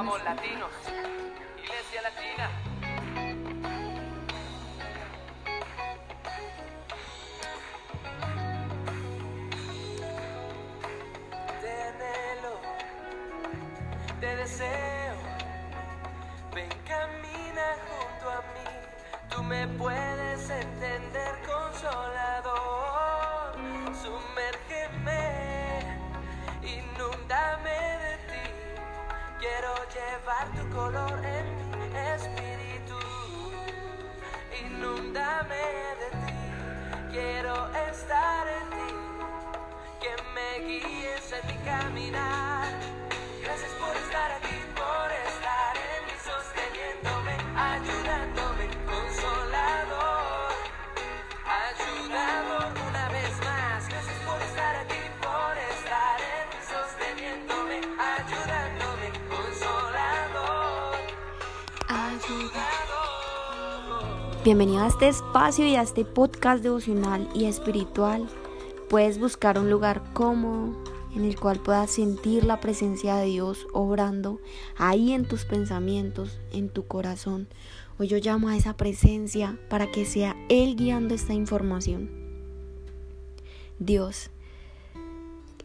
Amor latinos, llevar tu color en mi espíritu. Inúndame de ti. Quiero estar en ti. Que me guíes en mi caminar. Bienvenido a este espacio y a este podcast devocional y espiritual. Puedes buscar un lugar cómodo en el cual puedas sentir la presencia de Dios obrando ahí en tus pensamientos, en tu corazón. Hoy yo llamo a esa presencia para que sea Él guiando esta información. Dios,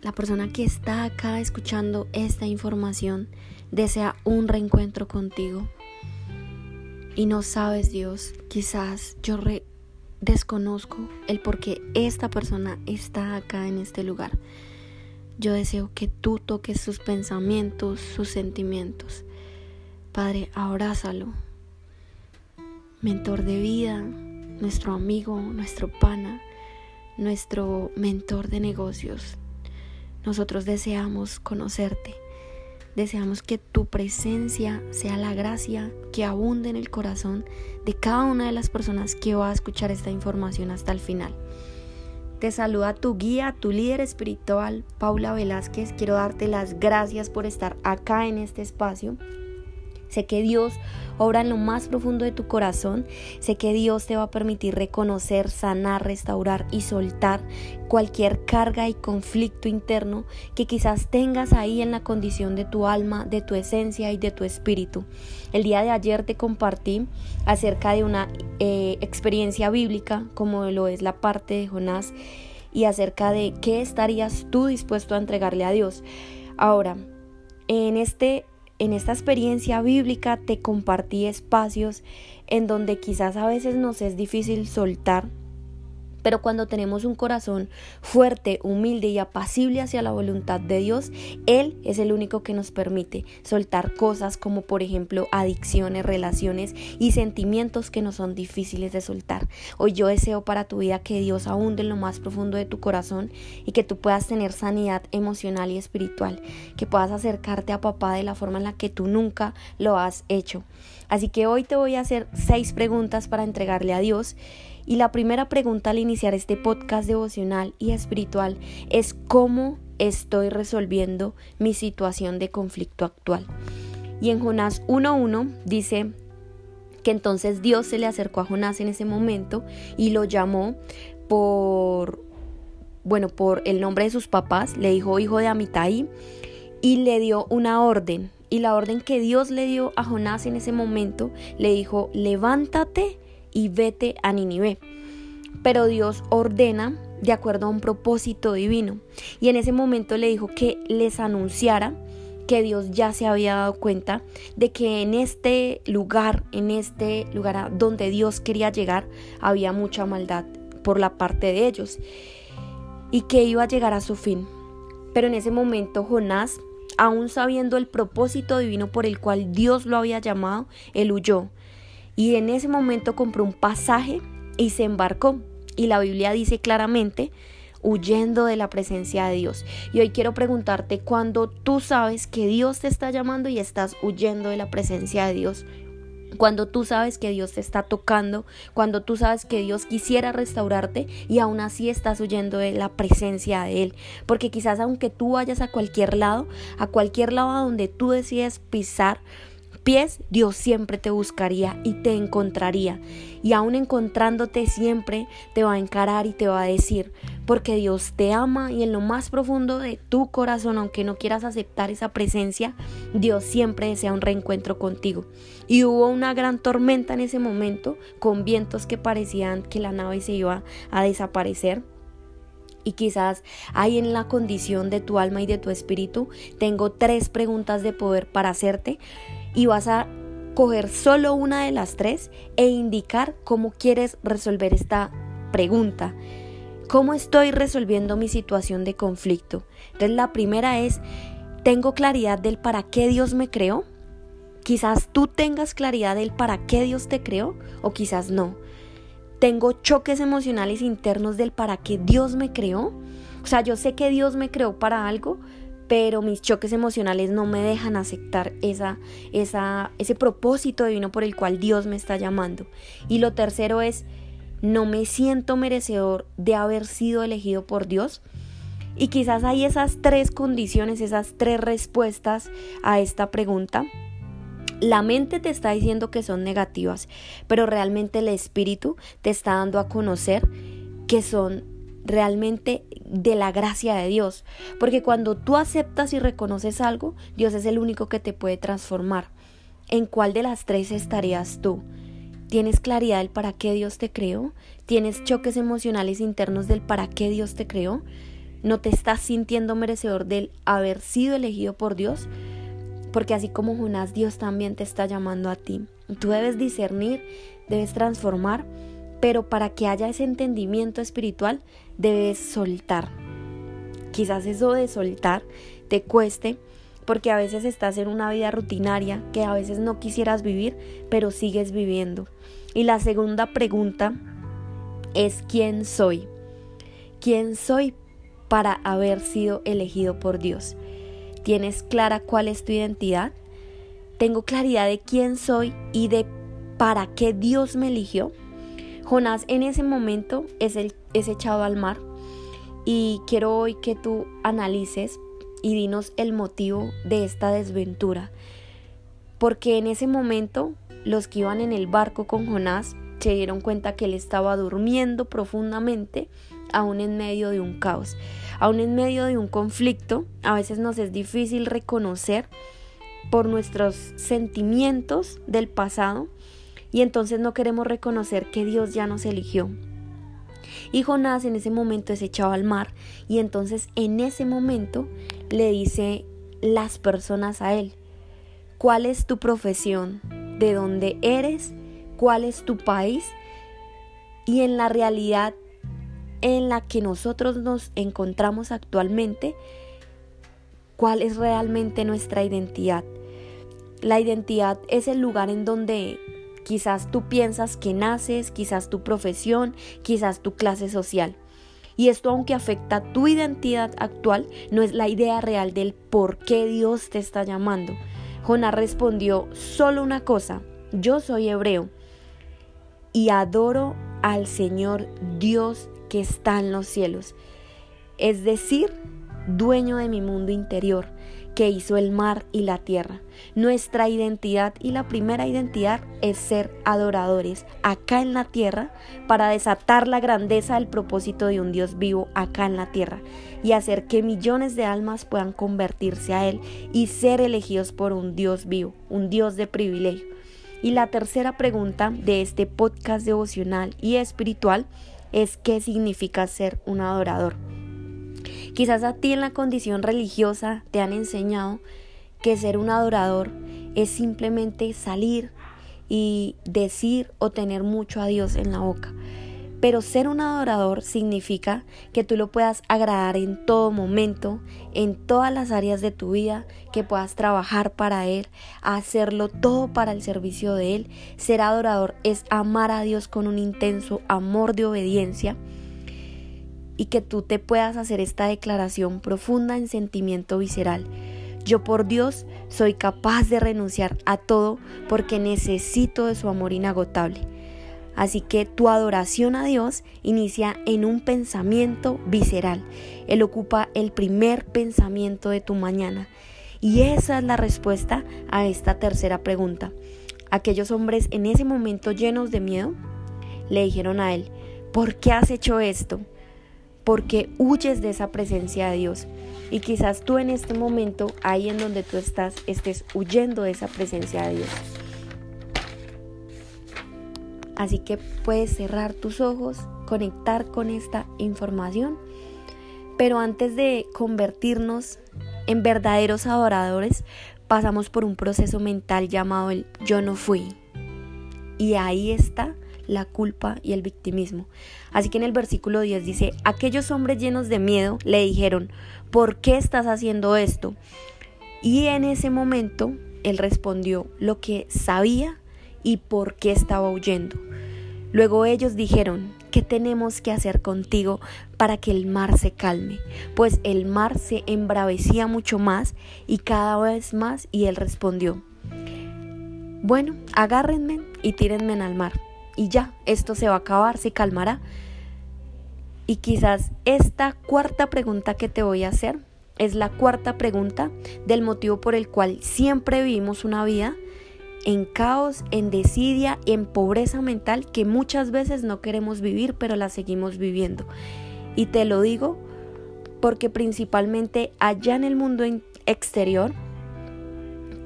la persona que está acá escuchando esta información desea un reencuentro contigo. Y no sabes, Dios, quizás yo re- desconozco el por qué esta persona está acá en este lugar. Yo deseo que tú toques sus pensamientos, sus sentimientos. Padre, abrázalo. Mentor de vida, nuestro amigo, nuestro pana, nuestro mentor de negocios. Nosotros deseamos conocerte. Deseamos que tu presencia sea la gracia que abunde en el corazón de cada una de las personas que va a escuchar esta información hasta el final. Te saluda tu guía, tu líder espiritual, Paula Velázquez. Quiero darte las gracias por estar acá en este espacio. Sé que Dios obra en lo más profundo de tu corazón. Sé que Dios te va a permitir reconocer, sanar, restaurar y soltar cualquier carga y conflicto interno que quizás tengas ahí en la condición de tu alma, de tu esencia y de tu espíritu. El día de ayer te compartí acerca de una eh, experiencia bíblica como lo es la parte de Jonás y acerca de qué estarías tú dispuesto a entregarle a Dios. Ahora, en este en esta experiencia bíblica te compartí espacios en donde quizás a veces nos es difícil soltar, pero cuando tenemos un corazón fuerte, humilde y apacible hacia la voluntad de Dios, Él es el único que nos permite soltar cosas como por ejemplo adicciones, relaciones y sentimientos que no son difíciles de soltar. Hoy yo deseo para tu vida que Dios ahonde en lo más profundo de tu corazón y que tú puedas tener sanidad emocional y espiritual, que puedas acercarte a papá de la forma en la que tú nunca lo has hecho. Así que hoy te voy a hacer seis preguntas para entregarle a Dios. Y la primera pregunta al iniciar este podcast devocional y espiritual es cómo estoy resolviendo mi situación de conflicto actual. Y en Jonás 1.1 dice que entonces Dios se le acercó a Jonás en ese momento y lo llamó por, bueno, por el nombre de sus papás, le dijo hijo de Amitai y le dio una orden. Y la orden que Dios le dio a Jonás en ese momento le dijo, levántate y vete a Ninive. Pero Dios ordena de acuerdo a un propósito divino. Y en ese momento le dijo que les anunciara que Dios ya se había dado cuenta de que en este lugar, en este lugar donde Dios quería llegar, había mucha maldad por la parte de ellos y que iba a llegar a su fin. Pero en ese momento Jonás, aún sabiendo el propósito divino por el cual Dios lo había llamado, él huyó. Y en ese momento compró un pasaje y se embarcó. Y la Biblia dice claramente, huyendo de la presencia de Dios. Y hoy quiero preguntarte, cuando tú sabes que Dios te está llamando y estás huyendo de la presencia de Dios, cuando tú sabes que Dios te está tocando, cuando tú sabes que Dios quisiera restaurarte y aún así estás huyendo de la presencia de Él. Porque quizás aunque tú vayas a cualquier lado, a cualquier lado donde tú decides pisar, pies, Dios siempre te buscaría y te encontraría. Y aún encontrándote siempre te va a encarar y te va a decir, porque Dios te ama y en lo más profundo de tu corazón, aunque no quieras aceptar esa presencia, Dios siempre desea un reencuentro contigo. Y hubo una gran tormenta en ese momento, con vientos que parecían que la nave se iba a desaparecer. Y quizás hay en la condición de tu alma y de tu espíritu, tengo tres preguntas de poder para hacerte y vas a coger solo una de las tres e indicar cómo quieres resolver esta pregunta. ¿Cómo estoy resolviendo mi situación de conflicto? Entonces la primera es, ¿tengo claridad del para qué Dios me creó? Quizás tú tengas claridad del para qué Dios te creó o quizás no. ¿Tengo choques emocionales internos del para qué Dios me creó? O sea, yo sé que Dios me creó para algo, pero mis choques emocionales no me dejan aceptar esa, esa, ese propósito divino por el cual Dios me está llamando. Y lo tercero es, no me siento merecedor de haber sido elegido por Dios. Y quizás hay esas tres condiciones, esas tres respuestas a esta pregunta. La mente te está diciendo que son negativas, pero realmente el espíritu te está dando a conocer que son realmente de la gracia de Dios. Porque cuando tú aceptas y reconoces algo, Dios es el único que te puede transformar. ¿En cuál de las tres estarías tú? ¿Tienes claridad del para qué Dios te creó? ¿Tienes choques emocionales internos del para qué Dios te creó? ¿No te estás sintiendo merecedor del haber sido elegido por Dios? Porque así como Jonás, Dios también te está llamando a ti. Tú debes discernir, debes transformar, pero para que haya ese entendimiento espiritual, debes soltar. Quizás eso de soltar te cueste, porque a veces estás en una vida rutinaria que a veces no quisieras vivir, pero sigues viviendo. Y la segunda pregunta es ¿quién soy? ¿Quién soy para haber sido elegido por Dios? ¿Tienes clara cuál es tu identidad? ¿Tengo claridad de quién soy y de para qué Dios me eligió? Jonás en ese momento es, echado al mar y quiero hoy que tú analices y dinos el motivo de esta desventura. Porque en ese momento los que iban en el barco con Jonás se dieron cuenta que él estaba durmiendo profundamente aún en medio de un caos, aún en medio de un conflicto. A veces nos es difícil reconocer por nuestros sentimientos del pasado y entonces no queremos reconocer que Dios ya nos eligió, y Jonás en ese momento es echado al mar y entonces en ese momento le dice las personas a él, ¿cuál es tu profesión? ¿De dónde eres? ¿Cuál es tu país? Y en la realidad en la que nosotros nos encontramos actualmente, ¿cuál es realmente nuestra identidad? La identidad es el lugar en donde Quizás tú piensas que naces, quizás tu profesión, quizás tu clase social. Y esto aunque afecta tu identidad actual, no es la idea real del por qué Dios te está llamando. Jonás respondió solo una cosa, yo soy hebreo y adoro al Señor Dios que está en los cielos, es decir, dueño de mi mundo interior que hizo el mar y la tierra. Nuestra identidad y la primera identidad es ser adoradores acá en la tierra para desatar la grandeza del propósito de un Dios vivo acá en la tierra y hacer que millones de almas puedan convertirse a Él y ser elegidos por un Dios vivo, un Dios de privilegio. Y la tercera pregunta de este podcast devocional y espiritual es ¿qué significa ser un adorador? Quizás a ti en la condición religiosa te han enseñado que ser un adorador es simplemente salir y decir o tener mucho a Dios en la boca. Pero ser un adorador significa que tú lo puedas agradar en todo momento, en todas las áreas de tu vida, que puedas trabajar para Él, hacerlo todo para el servicio de Él. Ser adorador es amar a Dios con un intenso amor de obediencia y que tú te puedas hacer esta declaración profunda en sentimiento visceral. Yo por Dios soy capaz de renunciar a todo porque necesito de su amor inagotable. Así que tu adoración a Dios inicia en un pensamiento visceral. Él ocupa el primer pensamiento de tu mañana. Y esa es la respuesta a esta tercera pregunta. Aquellos hombres en ese momento llenos de miedo le dijeron a él, ¿por qué has hecho esto? Porque huyes de esa presencia de Dios. Y quizás tú en este momento, ahí en donde tú estás, estés huyendo de esa presencia de Dios. Así que puedes cerrar tus ojos, conectar con esta información. Pero antes de convertirnos en verdaderos adoradores, pasamos por un proceso mental llamado el yo no fui. Y ahí está la culpa y el victimismo. Así que en el versículo 10 dice, aquellos hombres llenos de miedo le dijeron, ¿por qué estás haciendo esto? Y en ese momento él respondió lo que sabía y por qué estaba huyendo. Luego ellos dijeron, ¿qué tenemos que hacer contigo para que el mar se calme? Pues el mar se embravecía mucho más y cada vez más y él respondió, bueno, agárrenme y tírenme al mar y ya, esto se va a acabar, se calmará. Y quizás esta cuarta pregunta que te voy a hacer es la cuarta pregunta del motivo por el cual siempre vivimos una vida en caos, en desidia, en pobreza mental que muchas veces no queremos vivir, pero la seguimos viviendo. Y te lo digo porque principalmente allá en el mundo exterior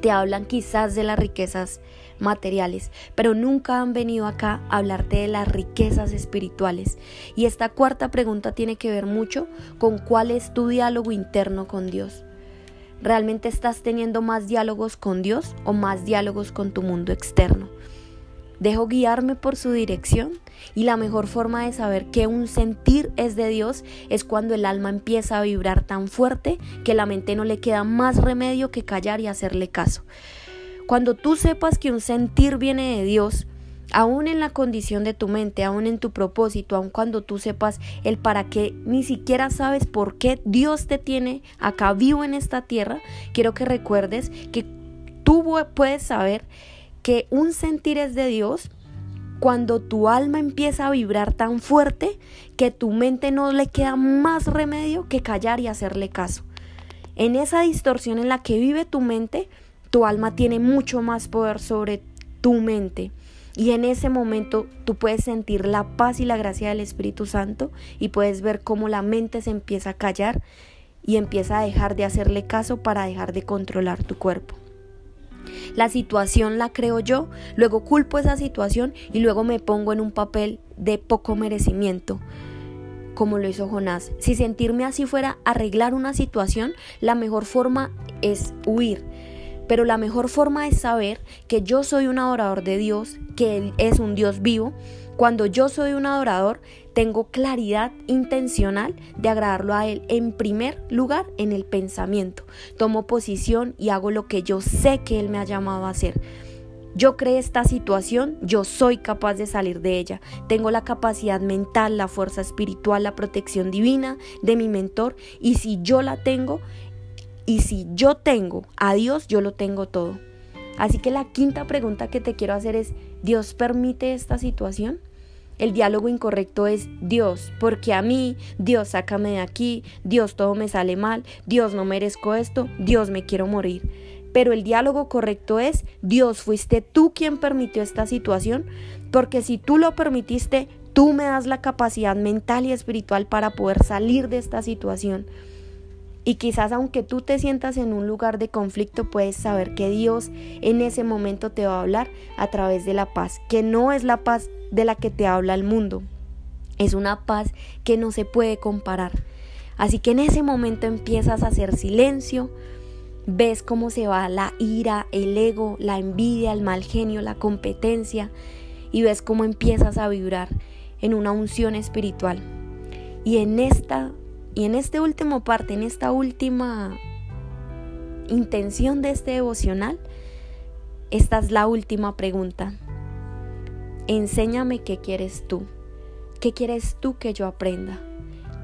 te hablan quizás de las riquezas materiales, pero nunca han venido acá a hablarte de las riquezas espirituales. Y esta cuarta pregunta tiene que ver mucho con cuál es tu diálogo interno con Dios. ¿Realmente estás teniendo más diálogos con Dios o más diálogos con tu mundo externo? Dejo guiarme por su dirección y la mejor forma de saber que un sentir es de Dios es cuando el alma empieza a vibrar tan fuerte que la mente no le queda más remedio que callar y hacerle caso. Cuando tú sepas que un sentir viene de Dios, aún en la condición de tu mente, aún en tu propósito, aún cuando tú sepas el para qué, ni siquiera sabes por qué Dios te tiene acá vivo en esta tierra, quiero que recuerdes que tú puedes saber que un sentir es de Dios cuando tu alma empieza a vibrar tan fuerte que tu mente no le queda más remedio que callar y hacerle caso. En esa distorsión en la que vive tu mente, tu alma tiene mucho más poder sobre tu mente. Y en ese momento tú puedes sentir la paz y la gracia del Espíritu Santo y puedes ver cómo la mente se empieza a callar y empieza a dejar de hacerle caso para dejar de controlar tu cuerpo. La situación la creo yo, luego culpo esa situación y luego me pongo en un papel de poco merecimiento, como lo hizo Jonás. Si sentirme así fuera arreglar una situación, la mejor forma es huir pero la mejor forma es saber que yo soy un adorador de Dios, que Él es un Dios vivo. Cuando yo soy un adorador, tengo claridad intencional de agradarlo a Él en primer lugar en el pensamiento. Tomo posición y hago lo que yo sé que Él me ha llamado a hacer. Yo creé esta situación, yo soy capaz de salir de ella. Tengo la capacidad mental, la fuerza espiritual, la protección divina de mi mentor y si yo la tengo, y si yo tengo a Dios, yo lo tengo todo. Así que la quinta pregunta que te quiero hacer es, ¿Dios permite esta situación? El diálogo incorrecto es Dios, porque a mí, Dios sácame de aquí, Dios todo me sale mal, Dios no merezco esto, Dios me quiero morir. Pero el diálogo correcto es Dios, fuiste tú quien permitió esta situación, porque si tú lo permitiste, tú me das la capacidad mental y espiritual para poder salir de esta situación. Y quizás aunque tú te sientas en un lugar de conflicto, puedes saber que Dios en ese momento te va a hablar a través de la paz, que no es la paz de la que te habla el mundo, es una paz que no se puede comparar. Así que en ese momento empiezas a hacer silencio, ves cómo se va la ira, el ego, la envidia, el mal genio, la competencia y ves cómo empiezas a vibrar en una unción espiritual. Y en esta y en este último parte, en esta última intención de este devocional, esta es la última pregunta. Enséñame qué quieres tú. ¿Qué quieres tú que yo aprenda?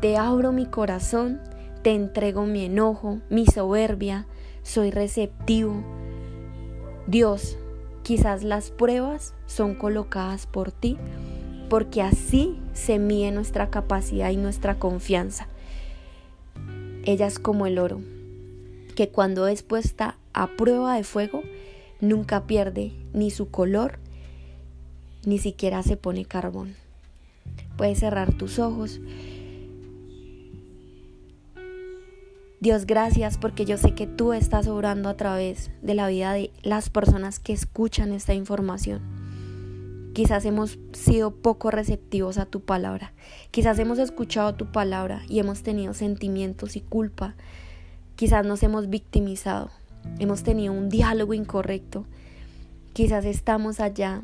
Te abro mi corazón, te entrego mi enojo, mi soberbia, soy receptivo. Dios, quizás las pruebas son colocadas por ti, porque así se mide nuestra capacidad y nuestra confianza. Ella es como el oro, que cuando es puesta a prueba de fuego, nunca pierde ni su color, ni siquiera se pone carbón. Puedes cerrar tus ojos. Dios, gracias porque yo sé que tú estás obrando a través de la vida de las personas que escuchan esta información. Quizás hemos sido poco receptivos a tu palabra. Quizás hemos escuchado tu palabra y hemos tenido sentimientos y culpa. Quizás nos hemos victimizado. Hemos tenido un diálogo incorrecto. Quizás estamos allá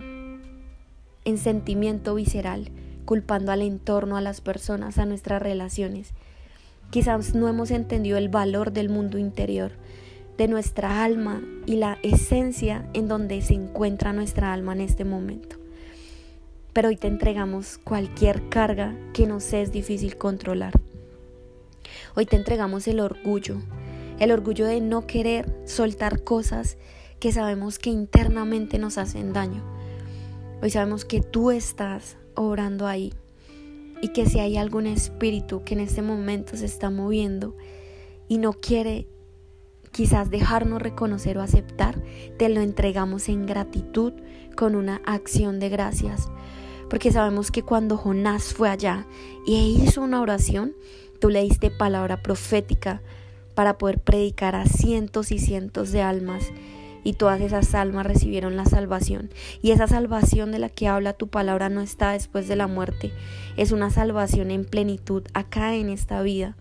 en sentimiento visceral, culpando al entorno, a las personas, a nuestras relaciones. Quizás no hemos entendido el valor del mundo interior, de nuestra alma y la esencia en donde se encuentra nuestra alma en este momento. Pero hoy te entregamos cualquier carga que nos es difícil controlar. Hoy te entregamos el orgullo, el orgullo de no querer soltar cosas que sabemos que internamente nos hacen daño. Hoy sabemos que tú estás obrando ahí y que si hay algún espíritu que en este momento se está moviendo y no quiere quizás dejarnos reconocer o aceptar, te lo entregamos en gratitud con una acción de gracias. Porque sabemos que cuando Jonás fue allá y hizo una oración, tú le diste palabra profética para poder predicar a cientos y cientos de almas y todas esas almas recibieron la salvación. Y esa salvación de la que habla tu palabra no está después de la muerte, es una salvación en plenitud acá en esta vida.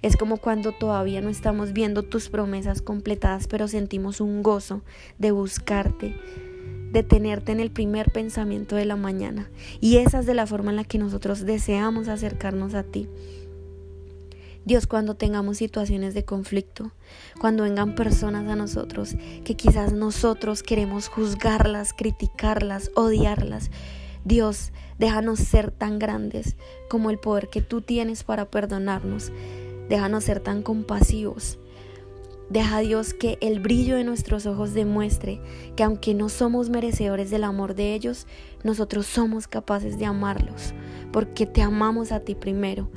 Es como cuando todavía no estamos viendo tus promesas completadas, pero sentimos un gozo de buscarte, de tenerte en el primer pensamiento de la mañana. Y esa es de la forma en la que nosotros deseamos acercarnos a ti. Dios, cuando tengamos situaciones de conflicto, cuando vengan personas a nosotros que quizás nosotros queremos juzgarlas, criticarlas, odiarlas, Dios, déjanos ser tan grandes como el poder que tú tienes para perdonarnos. Déjanos ser tan compasivos. Deja Dios que el brillo de nuestros ojos demuestre que aunque no somos merecedores del amor de ellos, nosotros somos capaces de amarlos, porque te amamos a ti primero.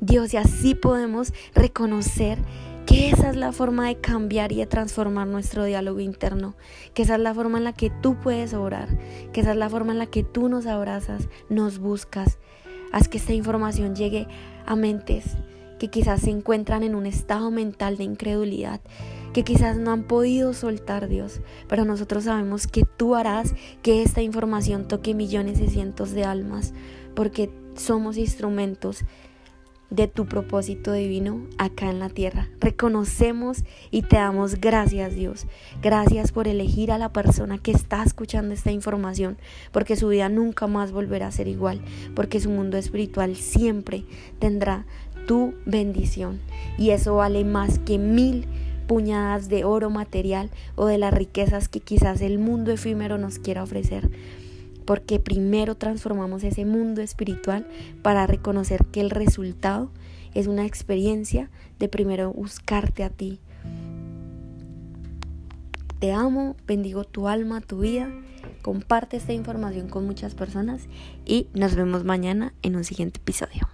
Dios y así podemos reconocer que esa es la forma de cambiar y de transformar nuestro diálogo interno, que esa es la forma en la que tú puedes orar, que esa es la forma en la que tú nos abrazas, nos buscas. Haz que esta información llegue a mentes que quizás se encuentran en un estado mental de incredulidad, que quizás no han podido soltar Dios, pero nosotros sabemos que tú harás que esta información toque millones y cientos de almas, porque somos instrumentos de tu propósito divino acá en la tierra. Reconocemos y te damos gracias Dios. Gracias por elegir a la persona que está escuchando esta información, porque su vida nunca más volverá a ser igual, porque su mundo espiritual siempre tendrá tu bendición. Y eso vale más que mil puñadas de oro material o de las riquezas que quizás el mundo efímero nos quiera ofrecer porque primero transformamos ese mundo espiritual para reconocer que el resultado es una experiencia de primero buscarte a ti. Te amo, bendigo tu alma, tu vida, comparte esta información con muchas personas y nos vemos mañana en un siguiente episodio.